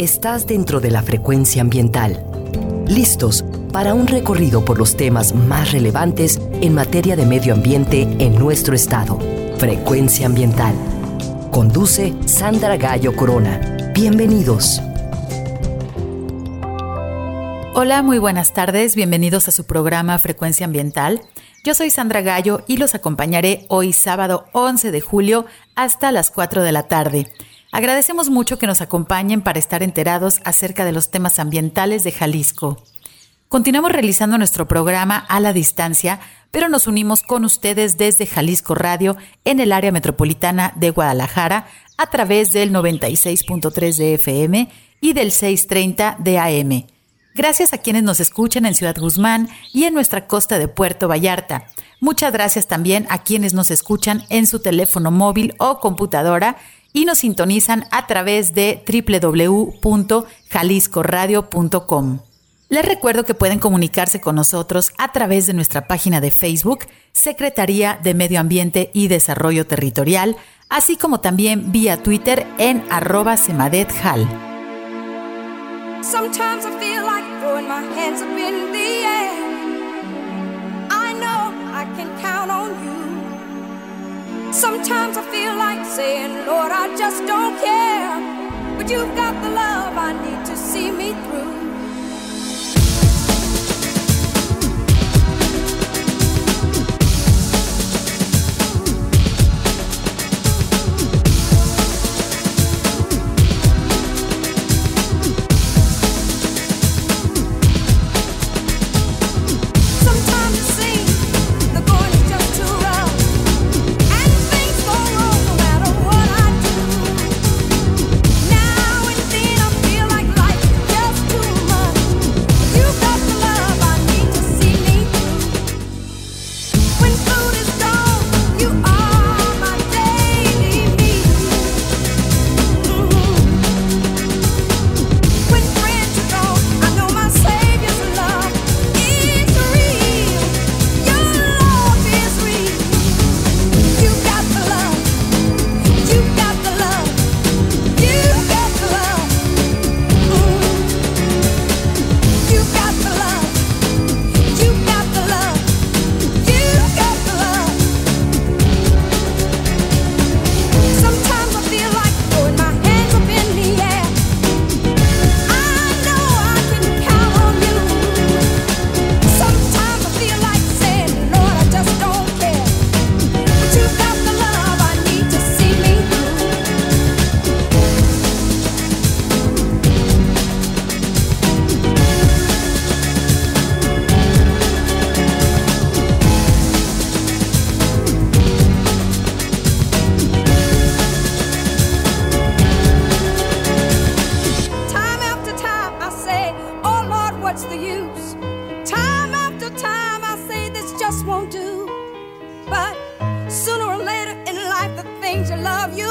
estás dentro de la frecuencia ambiental. Listos para un recorrido por los temas más relevantes en materia de medio ambiente en nuestro estado. Frecuencia ambiental. Conduce Sandra Gallo Corona. Bienvenidos. Hola, muy buenas tardes. Bienvenidos a su programa Frecuencia Ambiental. Yo soy Sandra Gallo y los acompañaré hoy sábado 11 de julio hasta las 4 de la tarde. Agradecemos mucho que nos acompañen para estar enterados acerca de los temas ambientales de Jalisco. Continuamos realizando nuestro programa a la distancia, pero nos unimos con ustedes desde Jalisco Radio en el área metropolitana de Guadalajara a través del 96.3 de FM y del 630 de AM. Gracias a quienes nos escuchan en Ciudad Guzmán y en nuestra costa de Puerto Vallarta. Muchas gracias también a quienes nos escuchan en su teléfono móvil o computadora y nos sintonizan a través de www.jaliscoradio.com. Les recuerdo que pueden comunicarse con nosotros a través de nuestra página de Facebook, Secretaría de Medio Ambiente y Desarrollo Territorial, así como también vía Twitter en arroba semadethal. Sometimes I feel like saying, Lord, I just don't care. But you've got the love I need to see me through. just won't do. But sooner or later in life, the things you love, you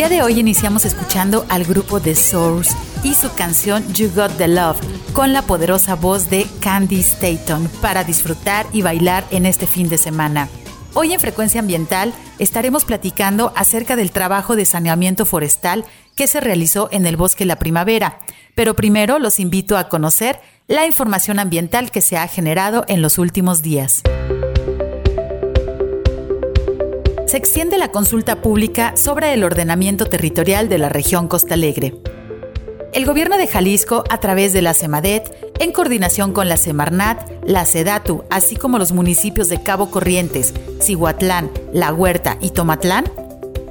día de hoy iniciamos escuchando al grupo The Source y su canción You Got the Love con la poderosa voz de Candy Staton para disfrutar y bailar en este fin de semana. Hoy en Frecuencia Ambiental estaremos platicando acerca del trabajo de saneamiento forestal que se realizó en el Bosque La Primavera, pero primero los invito a conocer la información ambiental que se ha generado en los últimos días. Se extiende la consulta pública sobre el ordenamiento territorial de la región Costa Alegre. El gobierno de Jalisco, a través de la CEMADET, en coordinación con la Semarnat, la SEDATU, así como los municipios de Cabo Corrientes, Cihuatlán, La Huerta y Tomatlán,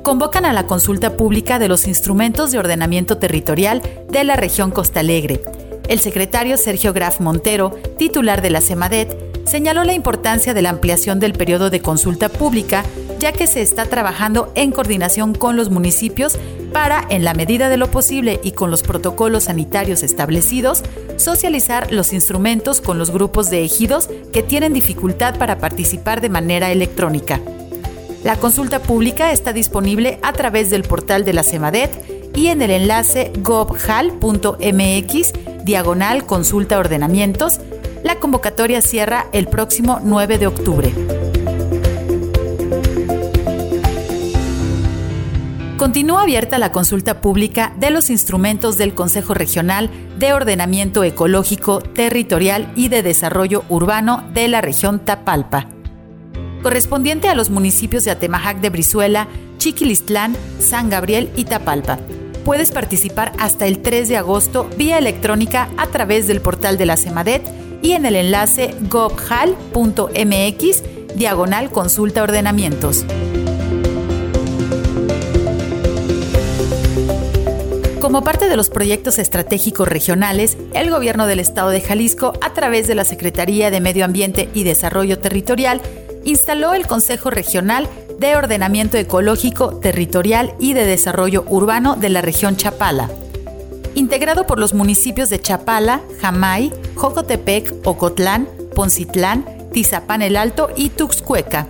convocan a la consulta pública de los instrumentos de ordenamiento territorial de la región Costa Alegre. El secretario Sergio Graf Montero, titular de la CEMADET, señaló la importancia de la ampliación del periodo de consulta pública, ya que se está trabajando en coordinación con los municipios para, en la medida de lo posible y con los protocolos sanitarios establecidos, socializar los instrumentos con los grupos de ejidos que tienen dificultad para participar de manera electrónica. La consulta pública está disponible a través del portal de la CEMADET y en el enlace gobhal.mx diagonal consulta ordenamientos. La convocatoria cierra el próximo 9 de octubre. Continúa abierta la consulta pública de los instrumentos del Consejo Regional de Ordenamiento Ecológico, Territorial y de Desarrollo Urbano de la región Tapalpa, correspondiente a los municipios de Atemajac de Brizuela, Chiquilistlán, San Gabriel y Tapalpa. Puedes participar hasta el 3 de agosto vía electrónica a través del portal de la CEMADET y en el enlace gobhal.mx diagonal consulta ordenamientos. Como parte de los proyectos estratégicos regionales, el gobierno del estado de Jalisco, a través de la Secretaría de Medio Ambiente y Desarrollo Territorial, instaló el Consejo Regional de Ordenamiento Ecológico, Territorial y de Desarrollo Urbano de la región Chapala, integrado por los municipios de Chapala, Jamay, Jocotepec, Ocotlán, Poncitlán, Tizapán el Alto y Tuxcueca.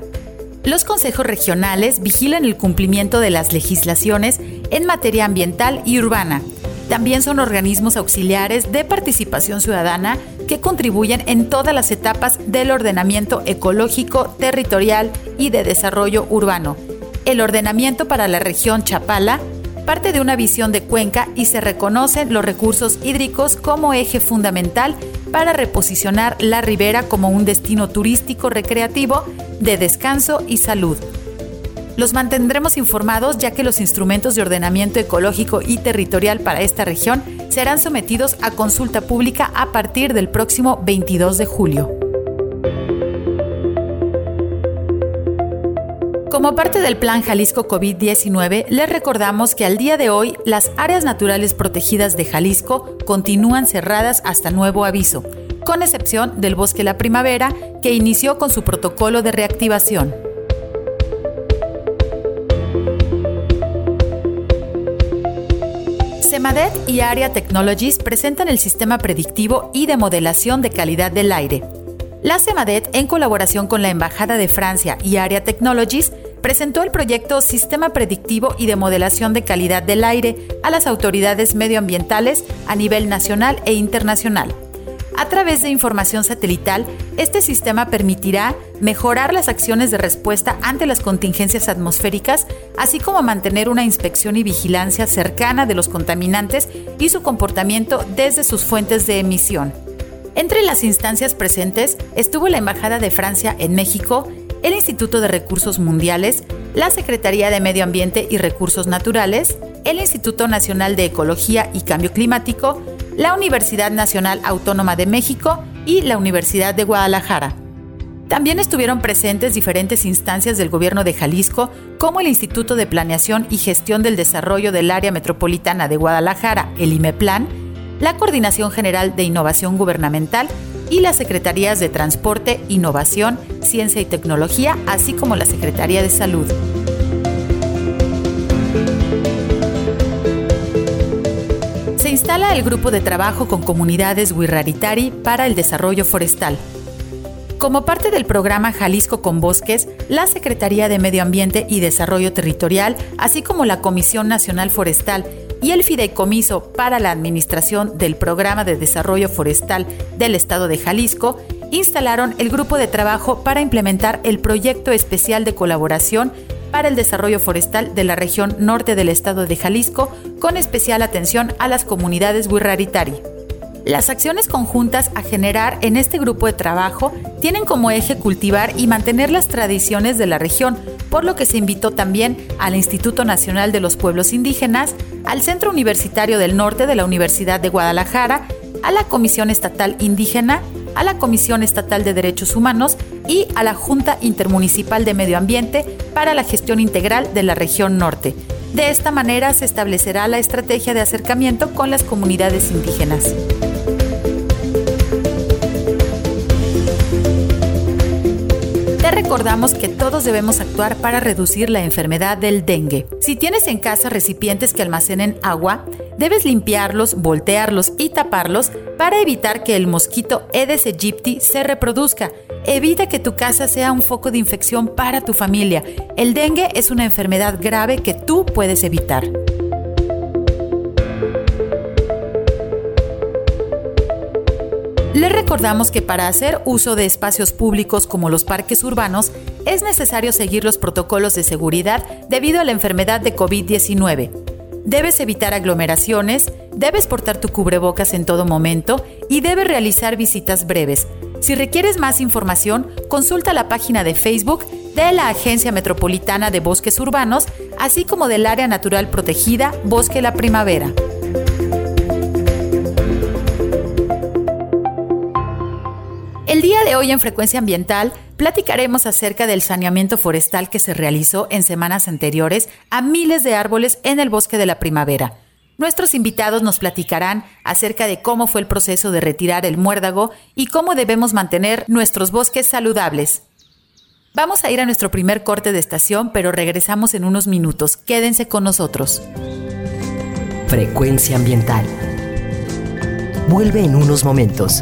Los consejos regionales vigilan el cumplimiento de las legislaciones en materia ambiental y urbana. También son organismos auxiliares de participación ciudadana que contribuyen en todas las etapas del ordenamiento ecológico, territorial y de desarrollo urbano. El ordenamiento para la región Chapala parte de una visión de cuenca y se reconocen los recursos hídricos como eje fundamental para reposicionar la ribera como un destino turístico recreativo de descanso y salud. Los mantendremos informados ya que los instrumentos de ordenamiento ecológico y territorial para esta región serán sometidos a consulta pública a partir del próximo 22 de julio. Como parte del Plan Jalisco COVID-19, les recordamos que al día de hoy las áreas naturales protegidas de Jalisco continúan cerradas hasta nuevo aviso, con excepción del Bosque La Primavera, que inició con su protocolo de reactivación. Semadet y Area Technologies presentan el sistema predictivo y de modelación de calidad del aire. La Semadet, en colaboración con la Embajada de Francia y Area Technologies, presentó el proyecto Sistema Predictivo y de Modelación de Calidad del Aire a las autoridades medioambientales a nivel nacional e internacional. A través de información satelital, este sistema permitirá mejorar las acciones de respuesta ante las contingencias atmosféricas, así como mantener una inspección y vigilancia cercana de los contaminantes y su comportamiento desde sus fuentes de emisión. Entre las instancias presentes estuvo la Embajada de Francia en México, el Instituto de Recursos Mundiales, la Secretaría de Medio Ambiente y Recursos Naturales, el Instituto Nacional de Ecología y Cambio Climático, la Universidad Nacional Autónoma de México y la Universidad de Guadalajara. También estuvieron presentes diferentes instancias del gobierno de Jalisco, como el Instituto de Planeación y Gestión del Desarrollo del Área Metropolitana de Guadalajara, el IMEPLAN, la Coordinación General de Innovación Gubernamental y las Secretarías de Transporte, Innovación, Ciencia y Tecnología, así como la Secretaría de Salud. El grupo de trabajo con comunidades Wirraritari para el desarrollo forestal. Como parte del programa Jalisco con Bosques, la Secretaría de Medio Ambiente y Desarrollo Territorial, así como la Comisión Nacional Forestal y el Fideicomiso para la Administración del Programa de Desarrollo Forestal del Estado de Jalisco, instalaron el grupo de trabajo para implementar el proyecto especial de colaboración para el desarrollo forestal de la región norte del estado de Jalisco, con especial atención a las comunidades Wirraritari. Las acciones conjuntas a generar en este grupo de trabajo tienen como eje cultivar y mantener las tradiciones de la región, por lo que se invitó también al Instituto Nacional de los Pueblos Indígenas, al Centro Universitario del Norte de la Universidad de Guadalajara, a la Comisión Estatal Indígena, a la Comisión Estatal de Derechos Humanos y a la Junta Intermunicipal de Medio Ambiente para la gestión integral de la región norte. De esta manera se establecerá la estrategia de acercamiento con las comunidades indígenas. recordamos que todos debemos actuar para reducir la enfermedad del dengue. Si tienes en casa recipientes que almacenen agua, debes limpiarlos, voltearlos y taparlos para evitar que el mosquito Aedes aegypti se reproduzca. Evita que tu casa sea un foco de infección para tu familia. El dengue es una enfermedad grave que tú puedes evitar. Les recordamos que para hacer uso de espacios públicos como los parques urbanos es necesario seguir los protocolos de seguridad debido a la enfermedad de COVID-19. Debes evitar aglomeraciones, debes portar tu cubrebocas en todo momento y debes realizar visitas breves. Si requieres más información, consulta la página de Facebook de la Agencia Metropolitana de Bosques Urbanos, así como del Área Natural Protegida Bosque La Primavera. El día de hoy en Frecuencia Ambiental platicaremos acerca del saneamiento forestal que se realizó en semanas anteriores a miles de árboles en el bosque de la primavera. Nuestros invitados nos platicarán acerca de cómo fue el proceso de retirar el muérdago y cómo debemos mantener nuestros bosques saludables. Vamos a ir a nuestro primer corte de estación, pero regresamos en unos minutos. Quédense con nosotros. Frecuencia ambiental. Vuelve en unos momentos.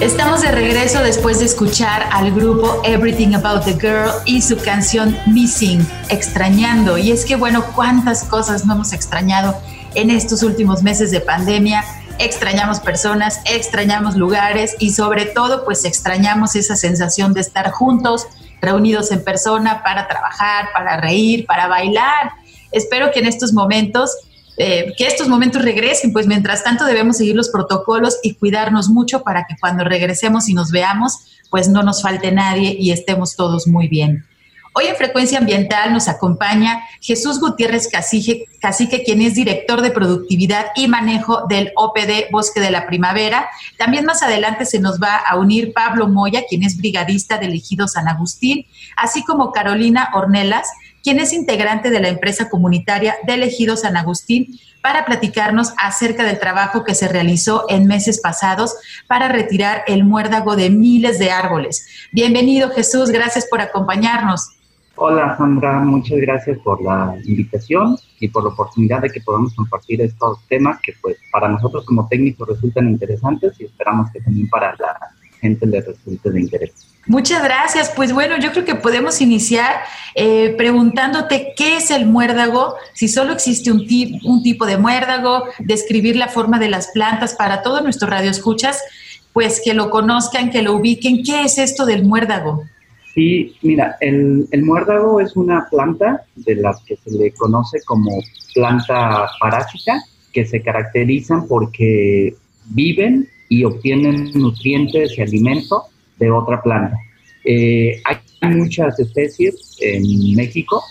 Estamos de regreso después de escuchar al grupo Everything About the Girl y su canción Missing, extrañando. Y es que, bueno, cuántas cosas no hemos extrañado en estos últimos meses de pandemia. Extrañamos personas, extrañamos lugares y sobre todo, pues extrañamos esa sensación de estar juntos, reunidos en persona para trabajar, para reír, para bailar. Espero que en estos momentos eh, que estos momentos regresen, pues mientras tanto debemos seguir los protocolos y cuidarnos mucho para que cuando regresemos y nos veamos, pues no nos falte nadie y estemos todos muy bien. Hoy en Frecuencia Ambiental nos acompaña Jesús Gutiérrez Cacique, Cacique, quien es director de productividad y manejo del OPD Bosque de la Primavera. También más adelante se nos va a unir Pablo Moya, quien es brigadista del Ejido San Agustín, así como Carolina Ornelas, quien es integrante de la empresa comunitaria del Ejido San Agustín, para platicarnos acerca del trabajo que se realizó en meses pasados para retirar el muérdago de miles de árboles. Bienvenido Jesús, gracias por acompañarnos. Hola Sandra, muchas gracias por la invitación y por la oportunidad de que podamos compartir estos temas que pues para nosotros como técnicos resultan interesantes y esperamos que también para la gente les resulte de interés. Muchas gracias. Pues bueno, yo creo que podemos iniciar eh, preguntándote qué es el muérdago, si solo existe un tipo de muérdago, describir la forma de las plantas para todos nuestros radioescuchas, pues que lo conozcan, que lo ubiquen. ¿Qué es esto del muérdago? Sí, mira, el, el muérdago es una planta de las que se le conoce como planta parásita, que se caracterizan porque viven y obtienen nutrientes y alimento de otra planta. Eh, hay muchas especies en México,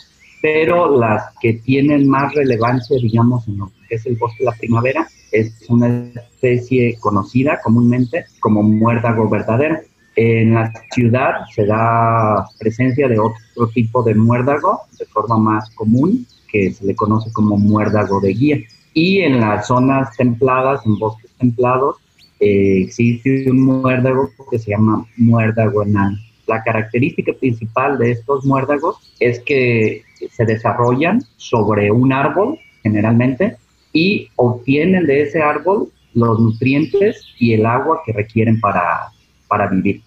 pero las que tienen más relevancia, digamos, en lo que es el bosque de la primavera, es una especie conocida comúnmente como muérdago verdadero. En la ciudad se da presencia de otro tipo de muérdago de forma más común, que se le conoce como muérdago de guía. Y en las zonas templadas, en bosques templados, eh, existe un muérdago que se llama muérdago enano. La característica principal de estos muérdagos es que se desarrollan sobre un árbol, generalmente, y obtienen de ese árbol los nutrientes y el agua que requieren para, para vivir.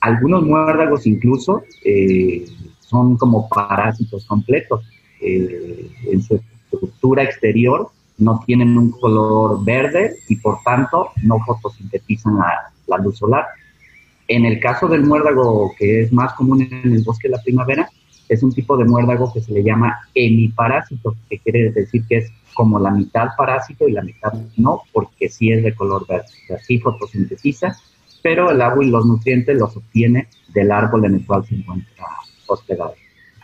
Algunos muérdagos incluso eh, son como parásitos completos. Eh, en su estructura exterior no tienen un color verde y por tanto no fotosintetizan la, la luz solar. En el caso del muérdago que es más común en el bosque de la primavera, es un tipo de muérdago que se le llama hemiparásito, que quiere decir que es como la mitad parásito y la mitad no, porque sí es de color verde. Así fotosintetiza, pero el agua y los nutrientes los obtiene del árbol en el cual se encuentra hospedado.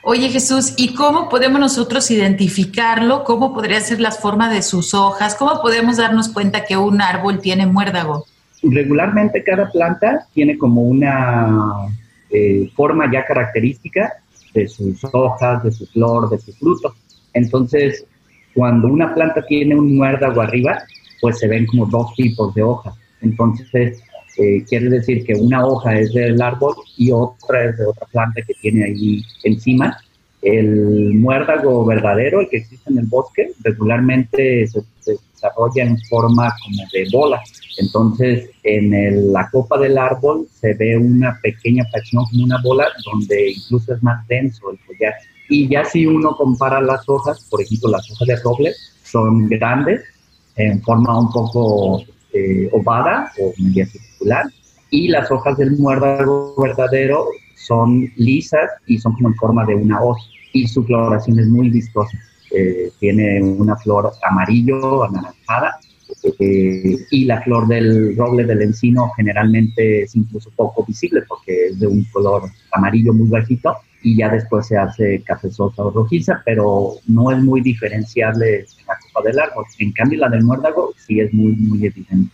Oye Jesús, ¿y cómo podemos nosotros identificarlo? ¿Cómo podría ser las formas de sus hojas? ¿Cómo podemos darnos cuenta que un árbol tiene muérdago? Regularmente cada planta tiene como una eh, forma ya característica de sus hojas, de su flor, de su fruto. Entonces, cuando una planta tiene un muérdago arriba, pues se ven como dos tipos de hojas. Entonces, eh, quiere decir que una hoja es del árbol y otra es de otra planta que tiene ahí encima. El muérdago verdadero, el que existe en el bosque, regularmente se, se desarrolla en forma como de bola. Entonces, en el- la copa del árbol se ve una pequeña fracción como una bola, donde incluso es más denso el follaje. Y ya si uno compara las hojas, por ejemplo, las hojas de roble son grandes, en forma un poco eh, ovada o media y las hojas del muérdago verdadero son lisas y son como en forma de una hoz, y su floración es muy vistosa. Eh, tiene una flor amarillo, anaranjada, eh, y la flor del roble del encino generalmente es incluso poco visible porque es de un color amarillo muy bajito y ya después se hace cafezosa o rojiza, pero no es muy diferenciable en la copa del árbol. En cambio, la del muérdago sí es muy, muy evidente.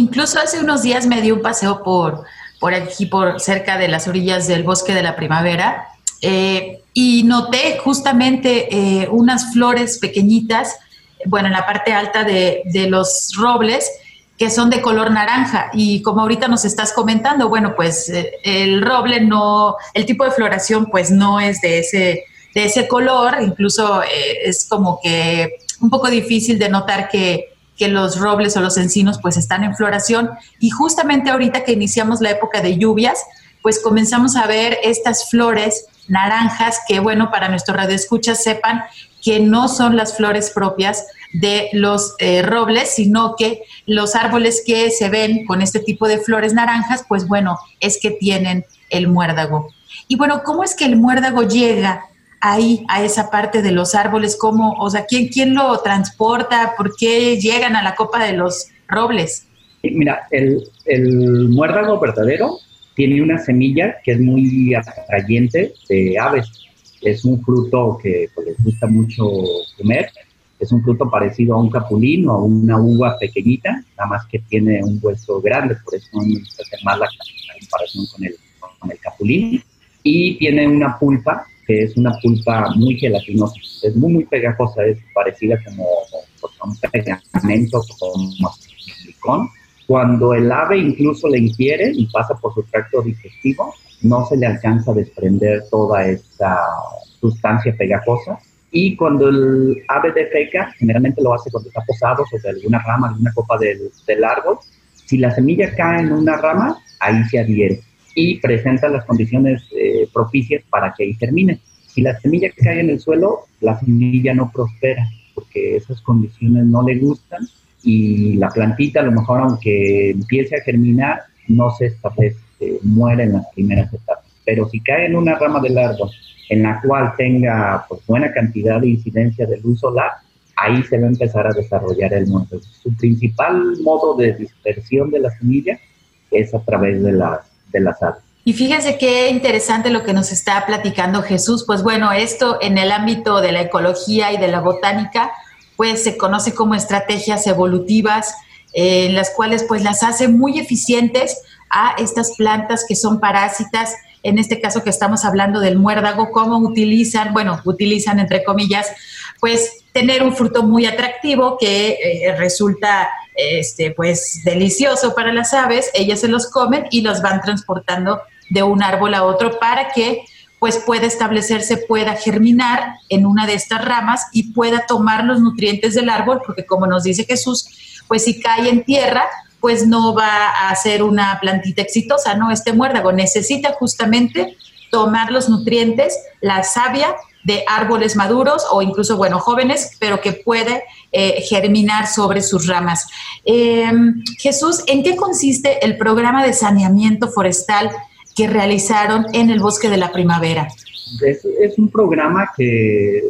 Incluso hace unos días me di un paseo por, por aquí, por cerca de las orillas del bosque de la primavera, eh, y noté justamente eh, unas flores pequeñitas, bueno, en la parte alta de, de los robles, que son de color naranja. Y como ahorita nos estás comentando, bueno, pues eh, el roble no, el tipo de floración pues no es de ese, de ese color, incluso es como que un poco difícil de notar que, que los robles o los encinos pues están en floración. Y justamente ahorita que iniciamos la época de lluvias, pues comenzamos a ver estas flores naranjas que, bueno, para nuestros radioescuchas sepan que no son las flores propias de los eh, robles, sino que los árboles que se ven con este tipo de flores naranjas, pues bueno, es que tienen el muérdago. Y bueno, ¿cómo es que el muérdago llega ahí a esa parte de los árboles? ¿Cómo, o sea, quién, quién lo transporta? ¿Por qué llegan a la copa de los robles? Mira, el, el muérdago verdadero tiene una semilla que es muy atrayente de aves. Es un fruto que pues, les gusta mucho comer. Es un fruto parecido a un capulín o a una uva pequeñita, nada más que tiene un hueso grande, por eso no se hace más la, comparación con el, con el capulín. Y tiene una pulpa, que es una pulpa muy gelatinosa. Es muy, muy pegajosa, es parecida como, a un pegamento, como silicón cuando el ave incluso le ingiere y pasa por su tracto digestivo, no se le alcanza a desprender toda esa sustancia pegajosa. Y cuando el ave defeca, generalmente lo hace cuando está posado sobre alguna rama, alguna copa del, del árbol. Si la semilla cae en una rama, ahí se adhiere y presenta las condiciones eh, propicias para que ahí termine. Si la semilla cae en el suelo, la semilla no prospera porque esas condiciones no le gustan y la plantita a lo mejor aunque empiece a germinar, no se establece, muere en las primeras etapas. Pero si cae en una rama del árbol en la cual tenga pues, buena cantidad de incidencia de luz solar, ahí se va a empezar a desarrollar el mundo. Su principal modo de dispersión de la semilla es a través de, la, Y fíjense qué interesante lo que nos está platicando Jesús. Pues bueno, esto en el ámbito de la ecología y de la botánica, pues se conoce como estrategias evolutivas, eh, en las cuales pues las hace muy eficientes a estas plantas que son parásitas, en este caso que estamos hablando del muérdago, cómo utilizan, bueno, utilizan entre comillas, pues tener un fruto muy atractivo que eh, resulta este, pues delicioso para las aves, ellas se los comen y los van transportando de un árbol a otro para que pues pueda establecerse, pueda germinar en una de estas ramas y pueda tomar los nutrientes del árbol, porque como nos dice Jesús, pues si cae en tierra, pues no va a ser una plantita exitosa, ¿no? Este muérdago necesita justamente tomar los nutrientes, la savia de árboles maduros o incluso, bueno, jóvenes, pero que puede eh, germinar sobre sus ramas. Eh, Jesús, ¿en qué consiste el programa de saneamiento forestal que realizaron en el Bosque de la Primavera? Es, un programa que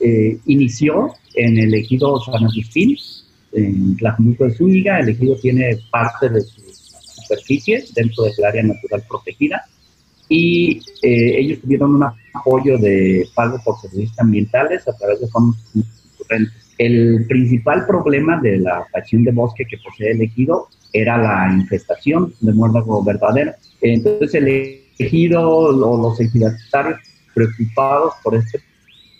eh, inició en el ejido San Agustín, en Tlajumulco de Zúñiga. El ejido tiene parte de su superficie dentro del área natural protegida y eh, ellos tuvieron un apoyo de pago por servicios ambientales a través de fondos concurrentes. El principal problema de la facción de bosque que posee el ejido era la infestación de muérdago verdadero. Entonces el ejido o los ejidatarios preocupados por este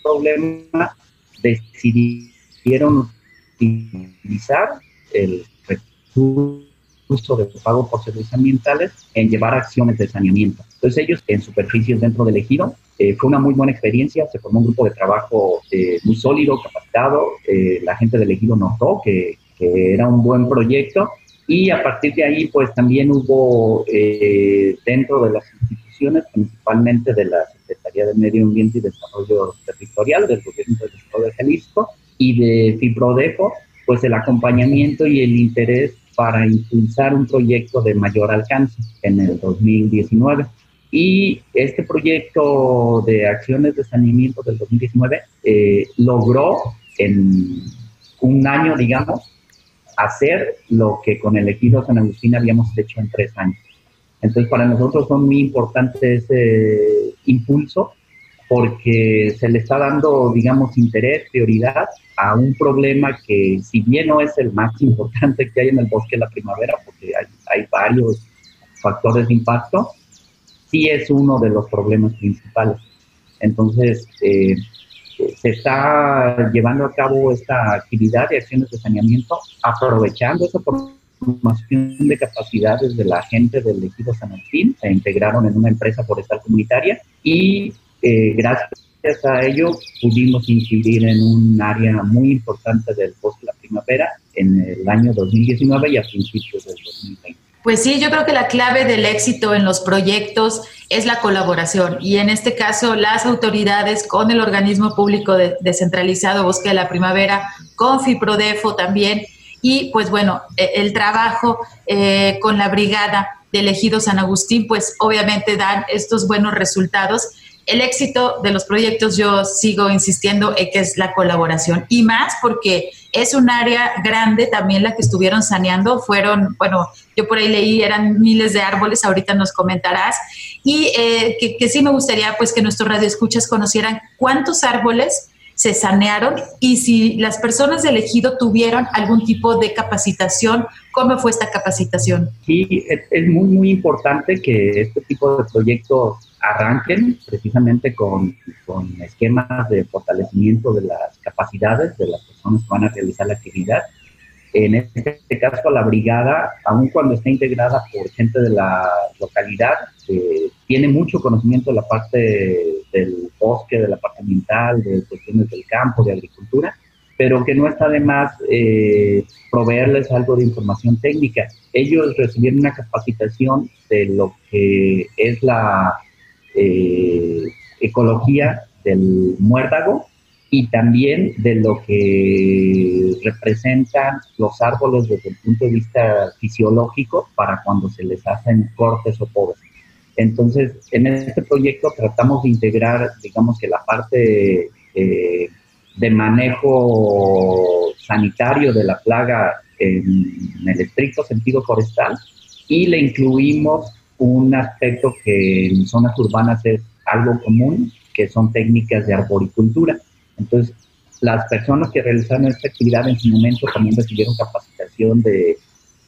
problema decidieron utilizar el recurso de pago por servicios ambientales en llevar acciones de saneamiento. Entonces ellos en superficies dentro del ejido eh, fue una muy buena experiencia, se formó un grupo de trabajo eh, muy sólido, capacitado, eh, la gente del ejido notó que, era un buen proyecto y a partir de ahí, pues también hubo eh, dentro de las instituciones principalmente de la Secretaría de Medio Ambiente y Desarrollo Territorial del Gobierno del Estado de Jalisco y de Fibrodeco, pues el acompañamiento y el interés para impulsar un proyecto de mayor alcance en el 2019. Y este proyecto de acciones de saneamiento del 2019 eh, logró en un año, digamos, hacer lo que con el ejido San Agustín habíamos hecho en tres años. Entonces, para nosotros son muy importante ese impulso porque se le está dando, digamos, interés, prioridad a un problema que, si bien no es el más importante que hay en el bosque de la primavera, porque hay, hay varios factores de impacto, sí es uno de los problemas principales. Entonces, eh, se está llevando a cabo esta actividad de acciones de saneamiento aprovechando esa formación de capacidades de la gente del equipo San Martín, se integraron en una empresa forestal comunitaria y eh, gracias a ello pudimos incidir en un área muy importante del bosque de la primavera en el año 2019 y a principios del 2020. Pues sí, yo creo que la clave del éxito en los proyectos es la colaboración y en este caso las autoridades con el organismo público de, descentralizado Bosque de la Primavera, con FIPRODEFO también y pues bueno, e, el trabajo eh, con la brigada del ejido San Agustín pues obviamente dan estos buenos resultados. El éxito de los proyectos yo sigo insistiendo en que es la colaboración y más porque es un área grande también la que estuvieron saneando. Fueron, bueno, yo por ahí leí, eran miles de árboles, ahorita nos comentarás. Y eh, que, sí me gustaría pues que nuestros radioescuchas conocieran cuántos árboles se sanearon y si las personas del ejido tuvieron algún tipo de capacitación, ¿cómo fue esta capacitación? Sí, es, es muy, muy importante que este tipo de proyectos arranquen precisamente con, con, esquemas de fortalecimiento de las capacidades de las personas que van a realizar la actividad. En este caso, la brigada, aun cuando está integrada por gente de la localidad, eh, tiene mucho conocimiento de la parte del bosque, de la parte ambiental, de cuestiones del campo, de agricultura, pero que no está de más eh, proveerles algo de información técnica. Ellos recibieron una capacitación de lo que es la eh, ecología del muérdago y también de lo que representan los árboles desde el punto de vista fisiológico para cuando se les hacen cortes o podas. Entonces, en este proyecto tratamos de integrar, digamos que la parte eh, de manejo sanitario de la plaga en el estricto sentido forestal y le incluimos un aspecto que en zonas urbanas es algo común, que son técnicas de arboricultura. Entonces, las personas que realizaron esta actividad en su momento también recibieron capacitación de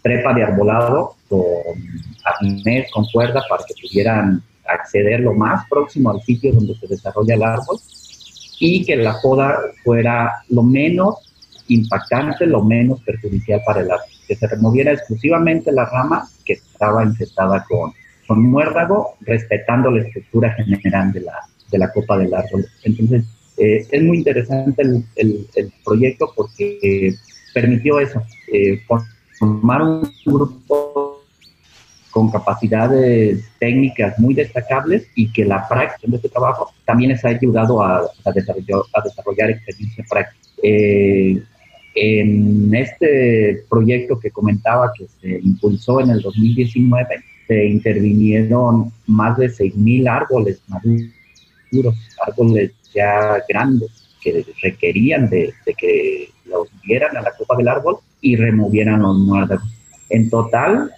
trepa de arbolado con arnés, con cuerda, para que pudieran acceder lo más próximo al sitio donde se desarrolla el árbol y que la poda fuera lo menos impactante, lo menos perjudicial para el árbol, que se removiera exclusivamente la rama que estaba infestada con, con muérdago, respetando la estructura general de la, de la copa del árbol. Entonces, eh, es muy interesante el, el, el, proyecto porque permitió eso, eh, formar un grupo con capacidades técnicas muy destacables y que la práctica de este trabajo también les ha ayudado a, a, desarrollar, a desarrollar experiencia práctica. En este proyecto que comentaba que se impulsó en el 2019, se intervinieron más de 6.000 árboles maduros, árboles ya grandes que requerían de, que los vieran a la copa del árbol y removieran los muérdagos. En total,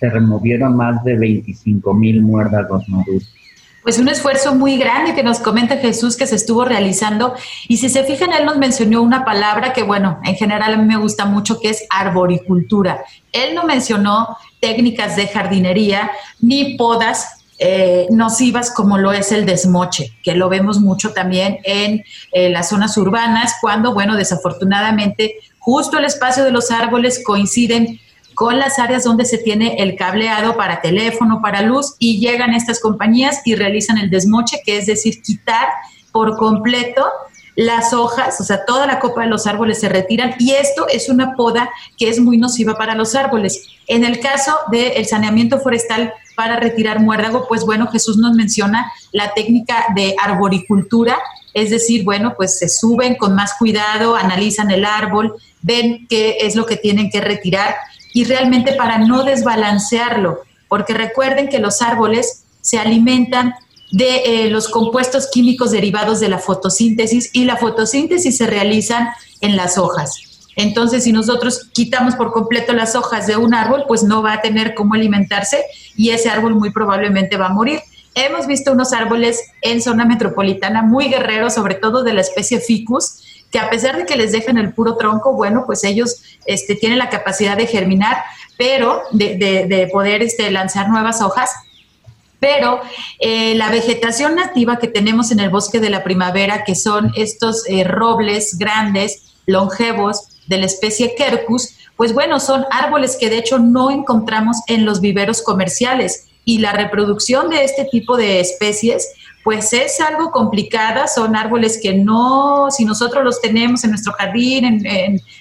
se removieron más de 25.000 muérdagos maduros pues un esfuerzo muy grande que nos comenta Jesús que se estuvo realizando. Y si se fijan, él nos mencionó una palabra que, bueno, en general a mí me gusta mucho, que es arboricultura. Él no mencionó técnicas de jardinería ni podas eh, nocivas como lo es el desmoche, que lo vemos mucho también en eh, las zonas urbanas, cuando, bueno, desafortunadamente, justo el espacio de los árboles coinciden con las áreas donde se tiene el cableado para teléfono, para luz, y llegan estas compañías y realizan el desmoche, que es decir, quitar por completo las hojas, o sea, toda la copa de los árboles se retiran y esto es una poda que es muy nociva para los árboles. En el caso del saneamiento forestal, para retirar muérdago, pues bueno, Jesús nos menciona la técnica de arboricultura, es decir, bueno, pues se suben con más cuidado, analizan el árbol, ven qué es lo que tienen que retirar y realmente para no desbalancearlo, porque recuerden que los árboles se alimentan de eh, los compuestos químicos derivados de la fotosíntesis y la fotosíntesis se realizan en las hojas. Entonces, si nosotros quitamos por completo las hojas de un árbol, pues no va a tener cómo alimentarse y ese árbol muy probablemente va a morir. Hemos visto unos árboles en zona metropolitana muy guerreros, sobre todo de la especie ficus, que a pesar de que les dejan el puro tronco, bueno, pues ellos este, tienen la capacidad de germinar, pero de, de, poder este, lanzar nuevas hojas, pero eh, la vegetación nativa que tenemos en el bosque de la primavera, que son estos eh, robles grandes, longevos, de la especie Quercus, pues bueno, son árboles que de hecho no encontramos en los viveros comerciales. Y la reproducción de este tipo de especies pues es algo complicada, son árboles que no, si nosotros los tenemos en nuestro jardín,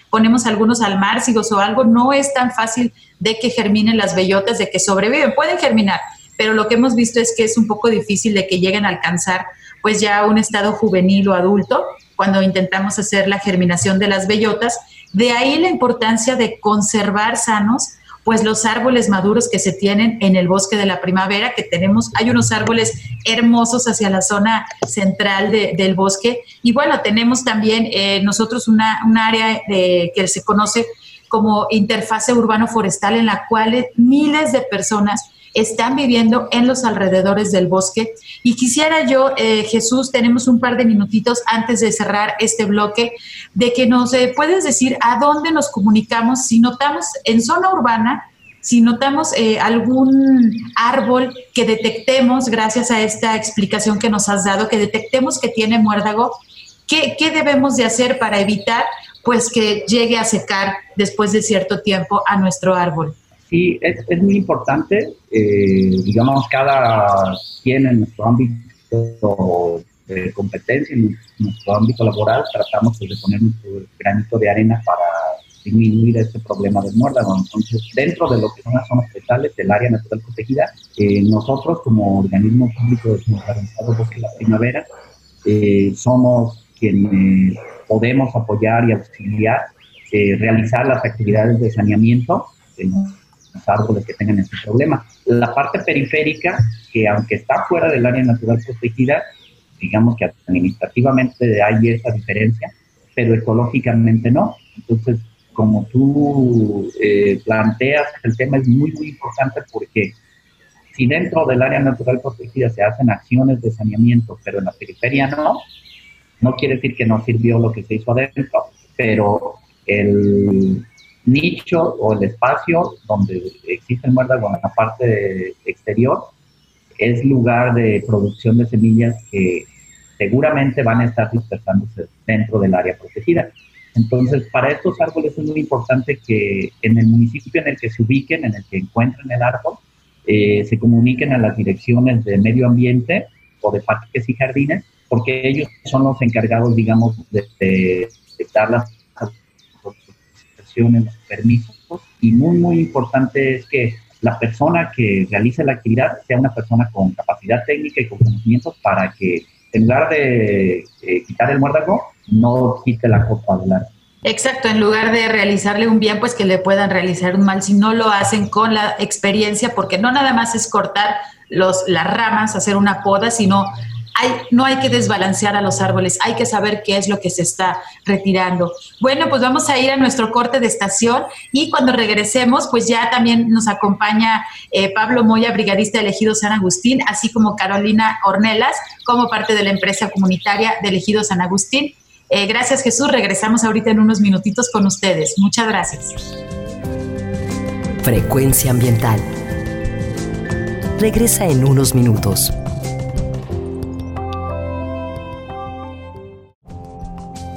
ponemos algunos almárcigos o algo, no es tan fácil de que germinen las bellotas, de que sobreviven, pueden germinar, pero lo que hemos visto es que es un poco difícil de que lleguen a alcanzar pues ya un estado juvenil o adulto cuando intentamos hacer la germinación de las bellotas. De ahí la importancia de conservar sanos pues los árboles maduros que se tienen en el bosque de la primavera, que tenemos, hay unos árboles hermosos hacia la zona central del bosque. Y bueno, tenemos también eh, nosotros una, un área de, que se conoce como interfase urbano-forestal en la cual miles de personas están viviendo en los alrededores del bosque. Y quisiera yo, eh, Jesús, tenemos un par de minutitos antes de cerrar este bloque, de que nos eh, puedes decir a dónde nos comunicamos si notamos en zona urbana, si notamos eh, algún árbol que detectemos, gracias a esta explicación que nos has dado, que detectemos que tiene muérdago, ¿qué, qué debemos de hacer para evitar pues que llegue a secar después de cierto tiempo a nuestro árbol? Sí, es, es muy importante. Eh, digamos, cada quien en nuestro ámbito de competencia, en nuestro ámbito laboral, tratamos pues, de poner nuestro granito de arena para disminuir este problema del muérdago. Entonces, dentro de lo que son las zonas especiales del área natural protegida, eh, nosotros como organismo público descentralizado Bosque la Primavera, eh, somos quienes podemos apoyar y auxiliar, realizar las actividades de saneamiento árboles que tengan ese problema. La parte periférica, que aunque está fuera del área natural protegida, digamos que administrativamente hay esa diferencia, pero ecológicamente no. Entonces, como tú eh, planteas, el tema es muy, muy importante porque si dentro del área natural protegida se hacen acciones de saneamiento, pero en la periferia no, no quiere decir que no sirvió lo que se hizo adentro, pero el, nicho o el espacio donde existe el muérdago en la parte exterior es lugar de producción de semillas que seguramente van a estar dispersándose dentro del área protegida. Entonces, para estos árboles es muy importante que en el municipio en el que se ubiquen, en el que encuentren el árbol, eh, se comuniquen a las direcciones de medio ambiente o de parques y jardines, porque ellos son los encargados, digamos, de, de, las los permisos y muy, muy importante es que la persona que realice la actividad sea una persona con capacidad técnica y con conocimientos para que en lugar de eh, quitar el muérdago, no quite la copa del árbol. Exacto, en lugar de realizarle un bien, pues que le puedan realizar un mal si no lo hacen con la experiencia, porque no nada más es cortar los, las ramas, hacer una poda, sino no hay que desbalancear a los árboles, hay que saber qué es lo que se está retirando. Bueno, pues vamos a ir a nuestro corte de estación y cuando regresemos, pues ya también nos acompaña eh, Pablo Moya, brigadista elegido San Agustín, así como Carolina Ornelas, como parte de la empresa comunitaria de elegido San Agustín. Eh, gracias Jesús, regresamos ahorita en unos minutitos con ustedes. Muchas gracias. Frecuencia ambiental. Regresa en unos minutos.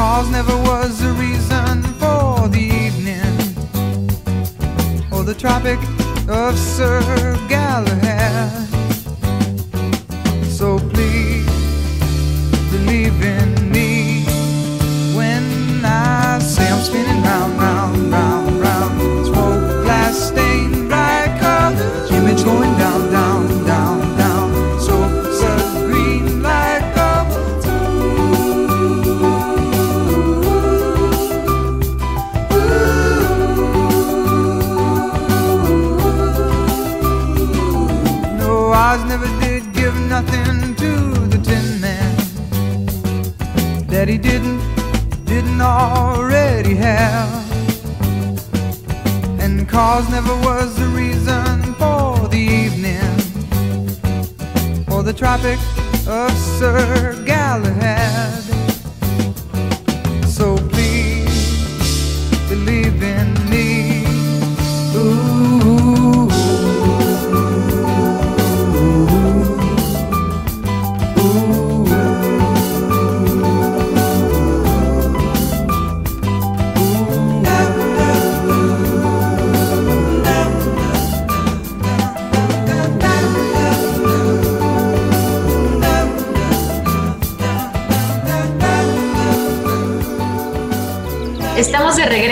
Cause never was the reason for the evening or the Tropic of Sir Galahad. That he didn't, didn't already have. And cause never was the reason for the evening or the Tropic of Sir Galahad.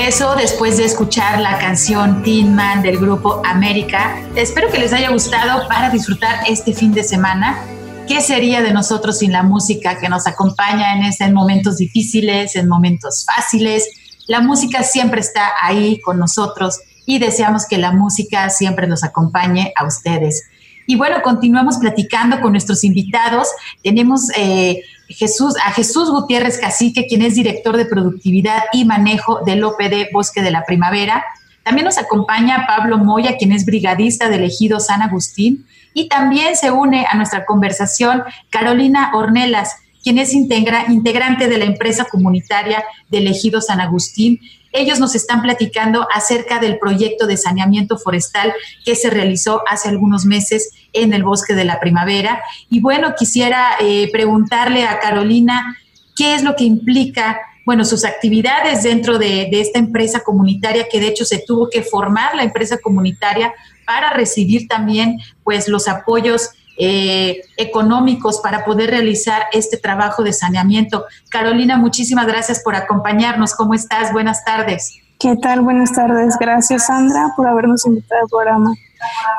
Regreso después de escuchar la canción Teen Man del grupo América. Espero que les haya gustado para disfrutar este fin de semana. ¿Qué sería de nosotros sin la música que nos acompaña en, este- en momentos difíciles, en momentos fáciles? La música siempre está ahí con nosotros y deseamos que la música siempre nos acompañe a ustedes. Y bueno, continuamos platicando con nuestros invitados. Tenemos eh, Jesús, a Jesús Gutiérrez Cacique, quien es director de productividad y manejo del OPD Bosque de la Primavera. También nos acompaña Pablo Moya, quien es brigadista del ejido San Agustín. Y también se une a nuestra conversación Carolina Ornelas, quien es integra- integrante de la empresa comunitaria del ejido San Agustín. Ellos nos están platicando acerca del proyecto de saneamiento forestal que se realizó hace algunos meses en el Bosque de la Primavera. Y bueno, quisiera eh, preguntarle a Carolina qué es lo que implica, bueno, sus actividades dentro de, de esta empresa comunitaria, que de hecho se tuvo que formar la empresa comunitaria para recibir también pues los apoyos eh, económicos para poder realizar este trabajo de saneamiento. Carolina, muchísimas gracias por acompañarnos. ¿Cómo estás? Buenas tardes. ¿Qué tal? Buenas tardes. Gracias, Sandra, por habernos invitado al programa.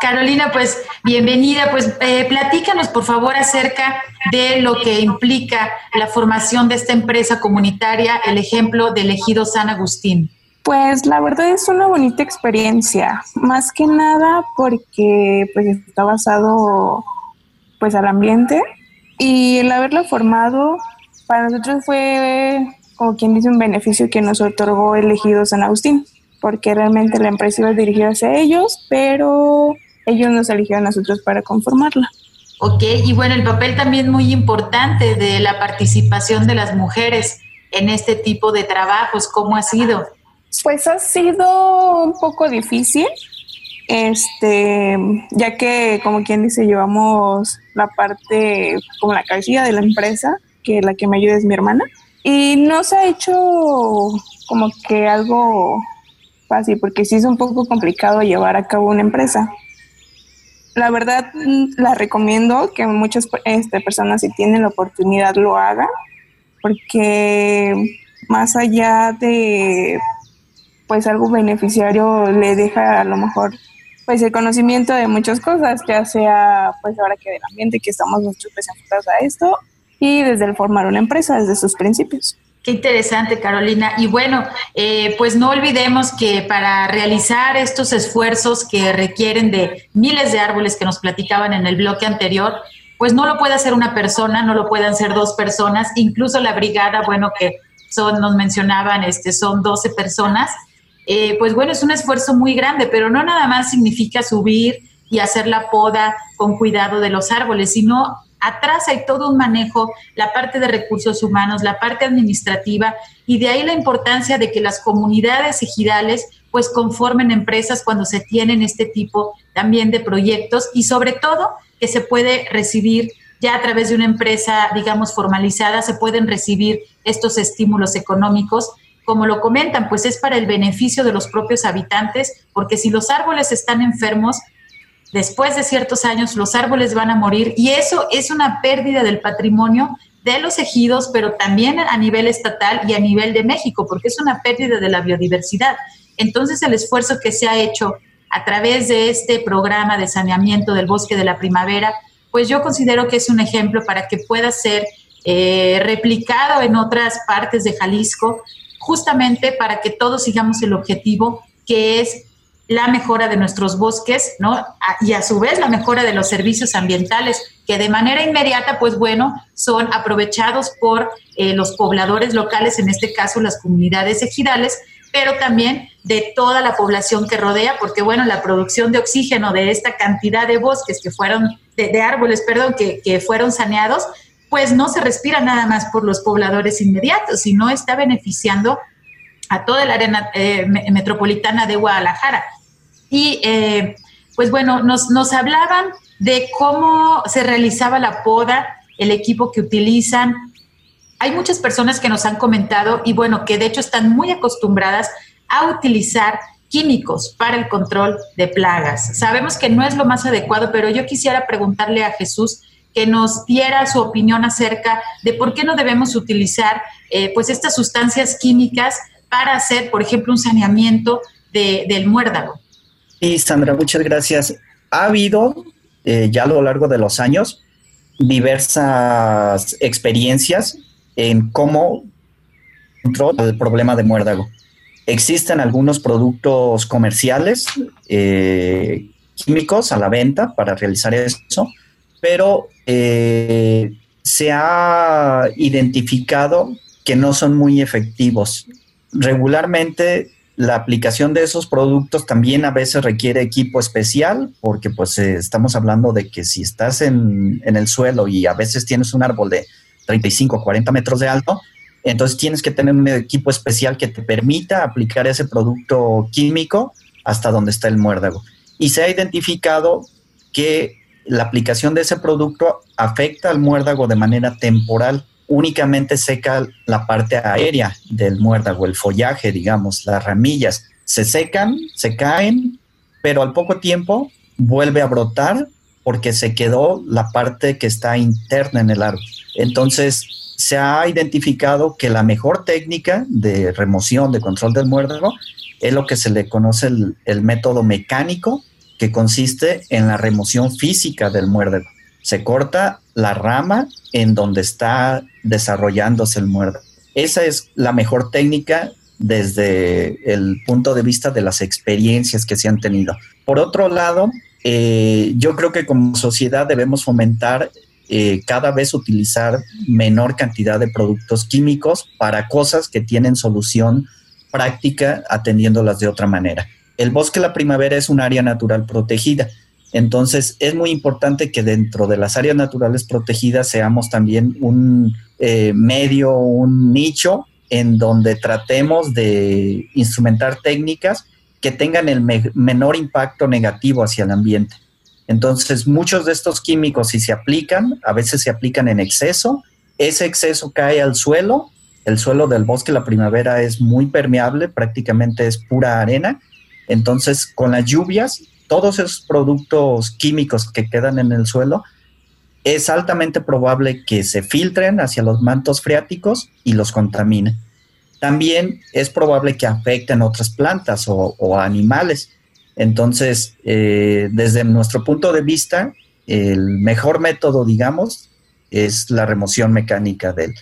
Carolina, pues bienvenida. Pues eh, platícanos, por favor, acerca de lo que implica la formación de esta empresa comunitaria, el ejemplo del ejido San Agustín. Pues la verdad es una bonita experiencia, más que nada porque pues está basado pues al ambiente y el haberlo formado para nosotros fue como quien dice un beneficio que nos otorgó el ejido San Agustín, porque realmente la empresa iba dirigida hacia ellos, pero ellos nos eligieron a nosotros para conformarla. Ok, y bueno, el papel también muy importante de la participación de las mujeres en este tipo de trabajos, ¿cómo ha sido? Pues ha sido un poco difícil, este, ya que como quien dice, llevamos la parte como la cabecilla de la empresa que la que me ayuda es mi hermana. Y no se ha hecho como que algo fácil, porque sí es un poco complicado llevar a cabo una empresa. La verdad, mm, la recomiendo que muchas este, personas, si tienen la oportunidad, lo hagan, porque más allá de pues algo beneficiario le deja a lo mejor pues el conocimiento de muchas cosas, ya sea pues ahora que del ambiente que estamos nosotros pues enfocados a esto y desde el formar una empresa desde sus principios. Qué interesante, Carolina. Y bueno, eh, pues no olvidemos que para realizar estos esfuerzos que requieren de miles de árboles que nos platicaban en el bloque anterior, pues no lo puede hacer una persona, no lo pueden ser dos personas, incluso la brigada, bueno, que son, nos mencionaban, este, son 12 personas, eh, pues bueno, es un esfuerzo muy grande, pero no nada más significa subir y hacer la poda con cuidado de los árboles, sino atrás hay todo un manejo, la parte de recursos humanos, la parte administrativa, y de ahí la importancia de que las comunidades ejidales pues conformen empresas cuando se tienen este tipo también de proyectos y sobre todo que se puede recibir ya a través de una empresa, digamos, formalizada, se pueden recibir estos estímulos económicos como lo comentan, pues es para el beneficio de los propios habitantes, porque si los árboles están enfermos, después de ciertos años los árboles van a morir y eso es una pérdida del patrimonio de los ejidos, pero también a nivel estatal y a nivel de México, porque es una pérdida de la biodiversidad. Entonces el esfuerzo que se ha hecho a través de este programa de saneamiento del bosque de la primavera, pues yo considero que es un ejemplo para que pueda ser eh, replicado en otras partes de Jalisco justamente para que todos sigamos el objetivo que es la mejora de nuestros bosques, ¿no? Y a su vez la mejora de los servicios ambientales, que de manera inmediata, pues bueno, son aprovechados por eh, los pobladores locales, en este caso las comunidades ejidales, pero también de toda la población que rodea, porque bueno, la producción de oxígeno de esta cantidad de bosques que fueron, de, árboles, perdón, que fueron saneados, pues no se respira nada más por los pobladores inmediatos, sino está beneficiando a toda la área eh, metropolitana de Guadalajara. Y eh, pues bueno, nos, nos hablaban de cómo se realizaba la poda, el equipo que utilizan. Hay muchas personas que nos han comentado y bueno, que de hecho están muy acostumbradas a utilizar químicos para el control de plagas. Sabemos que no es lo más adecuado, pero yo quisiera preguntarle a Jesús que nos diera su opinión acerca de por qué no debemos utilizar eh, pues estas sustancias químicas para hacer, por ejemplo, un saneamiento del muérdago. Sí, Sandra, muchas gracias. Ha habido eh, ya a lo largo de los años diversas experiencias en cómo controlar el problema de muérdago. Existen algunos productos comerciales eh, químicos a la venta para realizar eso, pero eh, se ha identificado que no son muy efectivos. Regularmente la aplicación de esos productos también a veces requiere equipo especial, porque pues eh, estamos hablando de que si estás en, en, el suelo y a veces tienes un árbol de 35 o 40 metros de alto, entonces tienes que tener un equipo especial que te permita aplicar ese producto químico hasta donde está el muérdago. Y se ha identificado que la aplicación de ese producto afecta al muérdago de manera temporal. Únicamente seca la parte aérea del muérdago, el follaje, digamos, las ramillas. Se secan, se caen, pero al poco tiempo vuelve a brotar porque se quedó la parte que está interna en el árbol. Entonces, se ha identificado que la mejor técnica de remoción, de control del muérdago, es lo que se le conoce el, el método mecánico que consiste en la remoción física del muérdago. Se corta la rama en donde está desarrollándose el muérdago. Esa es la mejor técnica desde el punto de vista de las experiencias que se han tenido. Por otro lado, eh, yo creo que como sociedad debemos fomentar eh, cada vez utilizar menor cantidad de productos químicos para cosas que tienen solución práctica atendiéndolas de otra manera el bosque la primavera es un área natural protegida. Entonces, es muy importante que dentro de las áreas naturales protegidas seamos también un eh, medio, un nicho en donde tratemos de instrumentar técnicas que tengan el menor impacto negativo hacia el ambiente. Entonces, muchos de estos químicos, si se aplican, a veces se aplican en exceso ese exceso cae al suelo, el suelo del bosque la primavera es muy permeable, prácticamente es pura arena, entonces con las lluvias, todos esos productos químicos que quedan en el suelo, es altamente probable que se filtren hacia los mantos freáticos y los contaminen. También es probable que afecten otras plantas o, o animales. Entonces, eh, desde nuestro punto de vista, el mejor método, digamos, es la remoción mecánica del,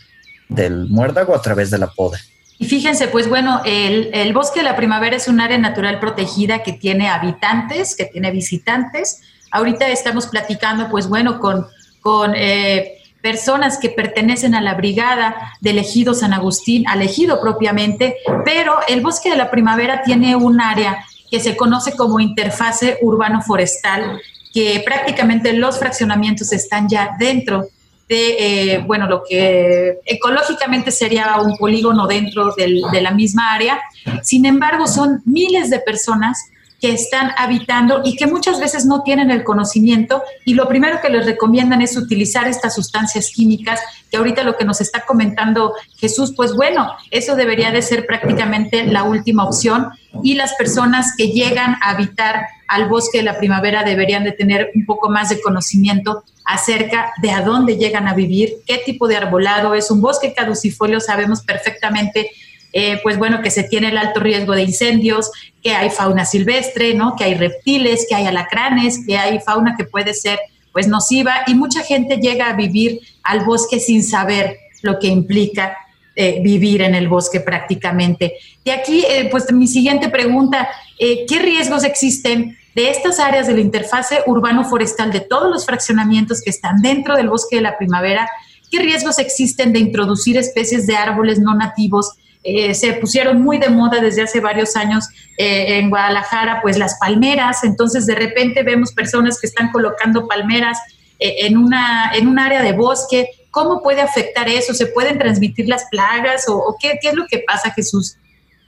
del muérdago a través de la poda. Y fíjense, pues bueno, el, bosque de la primavera es un área natural protegida que tiene habitantes, que tiene visitantes. Ahorita estamos platicando, pues bueno, con, con eh, personas que pertenecen a la brigada del ejido San Agustín, al propiamente, pero el bosque de la primavera tiene un área que se conoce como interfase urbano-forestal, que prácticamente los fraccionamientos están ya dentro de, eh, bueno, lo que ecológicamente sería un polígono dentro del, de la misma área. Sin embargo, son miles de personas que están habitando y que muchas veces no tienen el conocimiento y lo primero que les recomiendan es utilizar estas sustancias químicas que ahorita lo que nos está comentando Jesús, pues bueno, eso debería de ser prácticamente la última opción y las personas que llegan a habitar al bosque de la primavera deberían de tener un poco más de conocimiento acerca de a dónde llegan a vivir, qué tipo de arbolado es un bosque caducifolio, sabemos perfectamente eh, pues bueno, que se tiene el alto riesgo de incendios, que hay fauna silvestre, ¿no? Que hay reptiles, que hay alacranes, que hay fauna que puede ser pues nociva y mucha gente llega a vivir al bosque sin saber lo que implica eh, vivir en el bosque prácticamente. De aquí, eh, pues mi siguiente pregunta, ¿qué riesgos existen de estas áreas de la interfase urbano-forestal, de todos los fraccionamientos que están dentro del bosque de la primavera? ¿Qué riesgos existen de introducir especies de árboles no nativos eh, se pusieron muy de moda desde hace varios años eh, en Guadalajara, pues las palmeras, entonces de repente vemos personas que están colocando palmeras eh, en, una, en un área de bosque. ¿Cómo puede afectar eso? ¿Se pueden transmitir las plagas o, qué es lo que pasa, Jesús?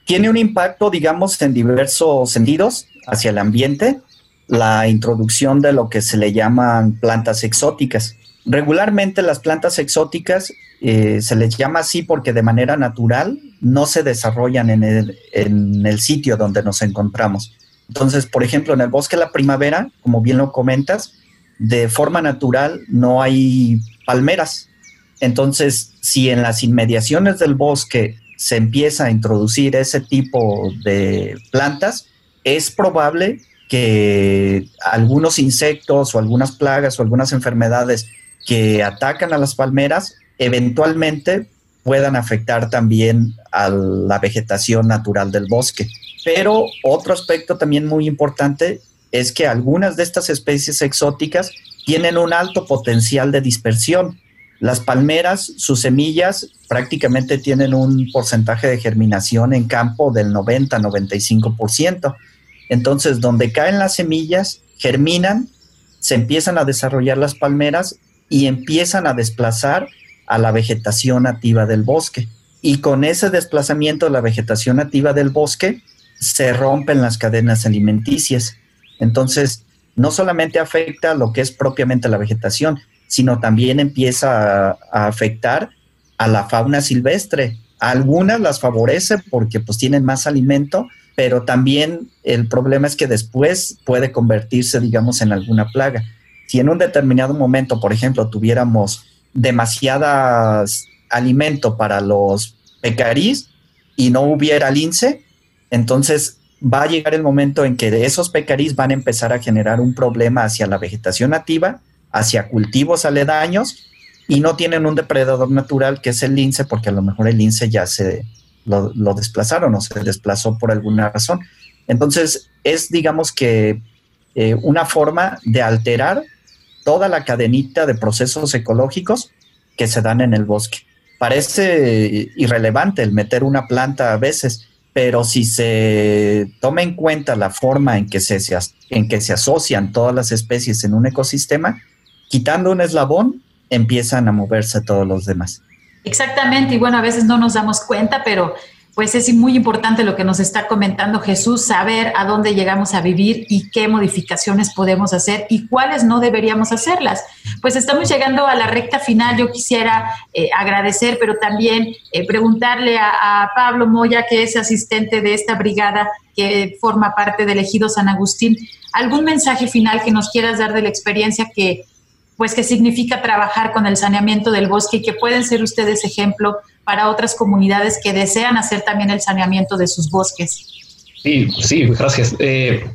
Tiene un impacto, digamos, en diversos sentidos hacia el ambiente, la introducción de lo que se le llaman plantas exóticas. Regularmente las plantas exóticas eh, se les llama así porque de manera natural no se desarrollan en el, sitio donde nos encontramos. Entonces, por ejemplo, en el bosque de la primavera, como bien lo comentas, de forma natural no hay palmeras. Entonces, si en las inmediaciones del bosque se empieza a introducir ese tipo de plantas, es probable que algunos insectos o algunas plagas o algunas enfermedades que atacan a las palmeras eventualmente puedan afectar también a la vegetación natural del bosque. Pero otro aspecto también muy importante es que algunas de estas especies exóticas tienen un alto potencial de dispersión. Las palmeras, sus semillas prácticamente tienen un porcentaje de germinación en campo del 90-95%. Entonces, donde caen las semillas, germinan, se empiezan a desarrollar las palmeras y empiezan a desplazar a la vegetación nativa del bosque. Y con ese desplazamiento de la vegetación nativa del bosque, se rompen las cadenas alimenticias. Entonces, no solamente afecta lo que es propiamente la vegetación, sino también empieza a, afectar a la fauna silvestre. algunas las favorece porque pues tienen más alimento, pero también el problema es que después puede convertirse, digamos, en alguna plaga. Si en un determinado momento, por ejemplo, tuviéramos demasiadas alimento para los pecarís y no hubiera lince, entonces va a llegar el momento en que esos pecarís van a empezar a generar un problema hacia la vegetación nativa, hacia cultivos aledaños y no tienen un depredador natural que es el lince, porque a lo mejor el lince ya se lo, desplazaron o se desplazó por alguna razón. Entonces es, digamos que, eh, una forma de alterar toda la cadenita de procesos ecológicos que se dan en el bosque. Parece irrelevante el meter una planta a veces, pero si se toma en cuenta la forma en que se, en que se asocian todas las especies en un ecosistema, quitando un eslabón, empiezan a moverse todos los demás. Exactamente, y bueno, a veces no nos damos cuenta, pero pues es muy importante lo que nos está comentando Jesús, saber a dónde llegamos a vivir y qué modificaciones podemos hacer y cuáles no deberíamos hacerlas. Pues estamos llegando a la recta final. Yo quisiera eh, agradecer, pero también eh, preguntarle a, a Pablo Moya, que es asistente de esta brigada que forma parte del Ejido San Agustín, algún mensaje final que nos quieras dar de la experiencia que pues que significa trabajar con el saneamiento del bosque y que pueden ser ustedes ejemplo para otras comunidades que desean hacer también el saneamiento de sus bosques. Sí, sí, gracias. Eh,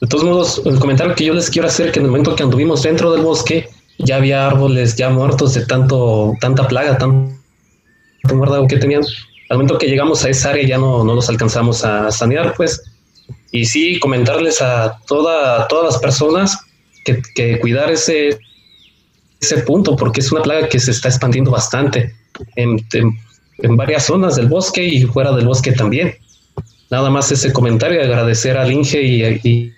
de todos modos, el comentario que yo les quiero hacer que en el momento que anduvimos dentro del bosque ya había árboles ya muertos de tanto tanta plaga, tanto muérdago que tenían. Al momento que llegamos a esa área ya no, no los alcanzamos a sanear, pues. Y sí, comentarles a toda, todas las personas que, que cuidar ese, ese punto, porque es una plaga que se está expandiendo bastante en, en, varias zonas del bosque y fuera del bosque también. Nada más ese comentario, agradecer al Inge y, y,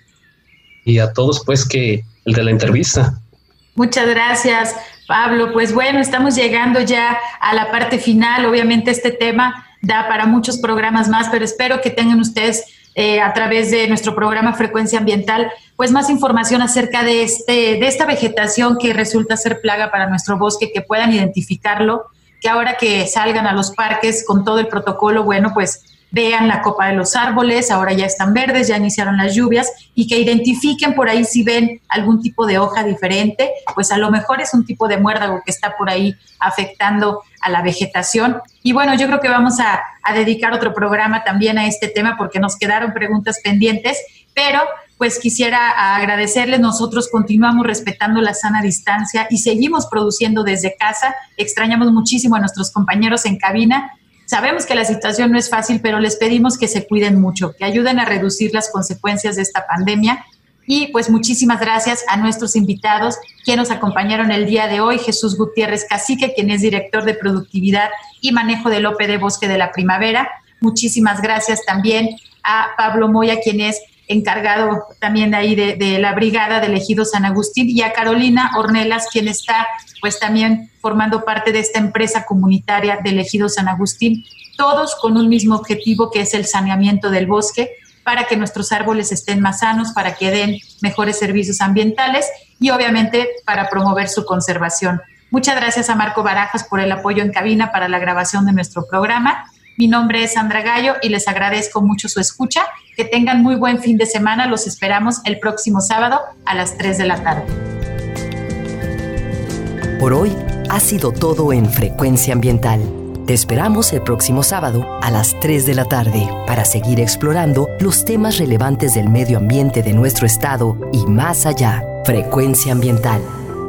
y a todos, pues, que el de la entrevista. Muchas gracias, Pablo. Pues bueno, estamos llegando ya a la parte final. Obviamente este tema da para muchos programas más, pero espero que tengan ustedes eh, a través de nuestro programa Frecuencia Ambiental, pues más información acerca de, este, de esta vegetación que resulta ser plaga para nuestro bosque, que puedan identificarlo, que ahora que salgan a los parques con todo el protocolo, bueno, pues vean la copa de los árboles, ahora ya están verdes, ya iniciaron las lluvias y que identifiquen por ahí si ven algún tipo de hoja diferente, pues a lo mejor es un tipo de muérdago que está por ahí afectando a la vegetación. Y bueno, yo creo que vamos a, a dedicar otro programa también a este tema porque nos quedaron preguntas pendientes, pero pues quisiera agradecerles. Nosotros continuamos respetando la sana distancia y seguimos produciendo desde casa. Extrañamos muchísimo a nuestros compañeros en cabina. Sabemos que la situación no es fácil, pero les pedimos que se cuiden mucho, que ayuden a reducir las consecuencias de esta pandemia. Y pues muchísimas gracias a nuestros invitados que nos acompañaron el día de hoy, Jesús Gutiérrez Cacique, quien es director de productividad y manejo del OPD Bosque de la Primavera. Muchísimas gracias también a Pablo Moya, quien es encargado también ahí de, la brigada del Ejido San Agustín, y a Carolina Ornelas, quien está pues también formando parte de esta empresa comunitaria del Ejido San Agustín, todos con un mismo objetivo que es el saneamiento del bosque para que nuestros árboles estén más sanos, para que den mejores servicios ambientales y obviamente para promover su conservación. Muchas gracias a Marco Barajas por el apoyo en cabina para la grabación de nuestro programa. Mi nombre es Sandra Gallo y les agradezco mucho su escucha. Que tengan muy buen fin de semana. Los esperamos el próximo sábado a las 3 de la tarde. Por hoy ha sido todo en Frecuencia Ambiental. Te esperamos el próximo sábado a las 3 de la tarde para seguir explorando los temas relevantes del medio ambiente de nuestro estado y más allá. Frecuencia Ambiental,